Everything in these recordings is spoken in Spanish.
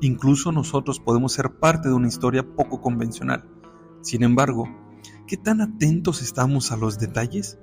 Incluso nosotros podemos ser parte de una historia poco convencional. Sin embargo, ¿qué tan atentos estamos a los detalles?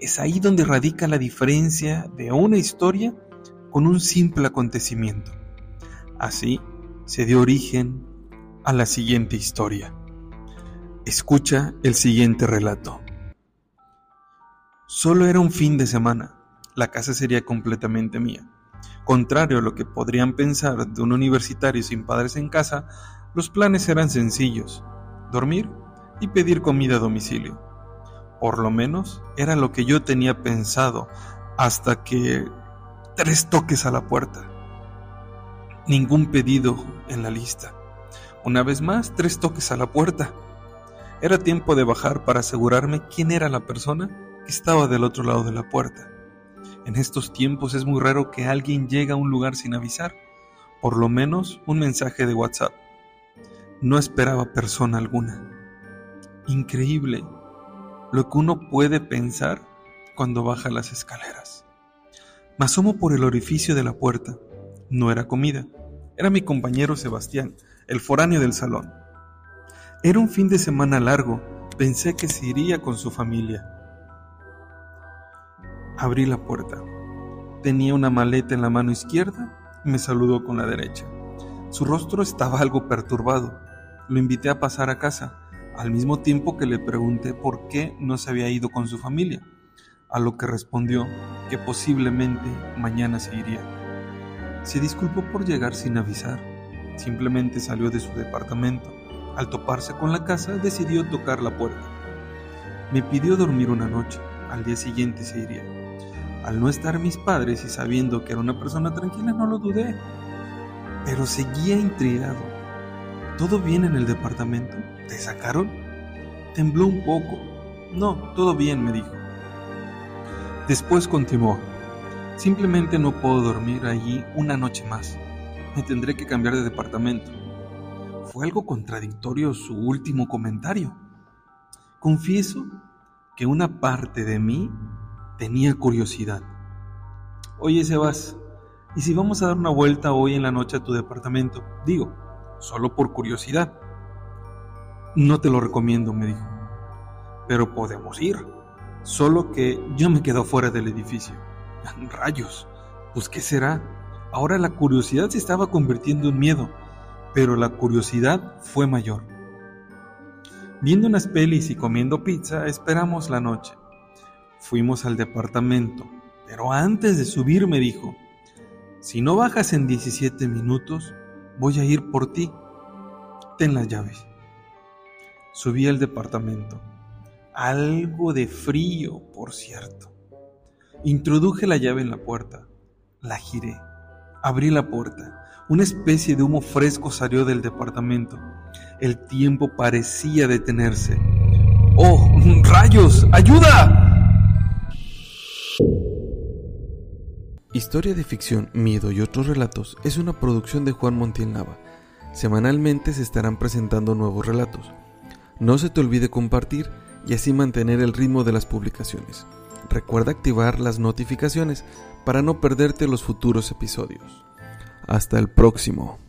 Es ahí donde radica la diferencia de una historia con un simple acontecimiento. Así se dio origen a la siguiente historia. Escucha el siguiente relato. Solo era un fin de semana. La casa sería completamente mía. Contrario a lo que podrían pensar de un universitario sin padres en casa, los planes eran sencillos. Dormir y pedir comida a domicilio. Por lo menos era lo que yo tenía pensado hasta que tres toques a la puerta. Ningún pedido en la lista. Una vez más, tres toques a la puerta. Era tiempo de bajar para asegurarme quién era la persona que estaba del otro lado de la puerta. En estos tiempos es muy raro que alguien llegue a un lugar sin avisar, por lo menos un mensaje de WhatsApp. No esperaba persona alguna. Increíble lo que uno puede pensar cuando baja las escaleras. Me asomo por el orificio de la puerta. No era comida, era mi compañero Sebastián, el foráneo del salón. Era un fin de semana largo, pensé que se iría con su familia. Abrí la puerta. Tenía una maleta en la mano izquierda y me saludó con la derecha. Su rostro estaba algo perturbado. Lo invité a pasar a casa, al mismo tiempo que le pregunté por qué no se había ido con su familia, a lo que respondió que posiblemente mañana se iría. Se disculpó por llegar sin avisar. Simplemente salió de su departamento. Al toparse con la casa, decidió tocar la puerta. Me pidió dormir una noche. Al día siguiente se iría. Al no estar mis padres y sabiendo que era una persona tranquila, no lo dudé. Pero seguía intrigado. ¿Todo bien en el departamento? ¿Te sacaron? Tembló un poco. No, todo bien, me dijo. Después continuó. Simplemente no puedo dormir allí una noche más. Me tendré que cambiar de departamento. Fue algo contradictorio su último comentario. Confieso que una parte de mí tenía curiosidad. Oye, Sebas, ¿y si vamos a dar una vuelta hoy en la noche a tu departamento? Digo, solo por curiosidad. No te lo recomiendo, me dijo. Pero podemos ir. Solo que yo me quedo fuera del edificio. Rayos, pues ¿qué será? Ahora la curiosidad se estaba convirtiendo en miedo, pero la curiosidad fue mayor. Viendo unas pelis y comiendo pizza, esperamos la noche. Fuimos al departamento, pero antes de subir me dijo, si no bajas en 17 minutos, voy a ir por ti. Ten las llaves. Subí al departamento. Algo de frío, por cierto. Introduje la llave en la puerta. La giré. Abrí la puerta. Una especie de humo fresco salió del departamento. El tiempo parecía detenerse. ¡Oh, rayos! ¡Ayuda! Historia de ficción, miedo y otros relatos es una producción de Juan Montiel Nava. Semanalmente se estarán presentando nuevos relatos. No se te olvide compartir y así mantener el ritmo de las publicaciones. Recuerda activar las notificaciones para no perderte los futuros episodios. Hasta el próximo.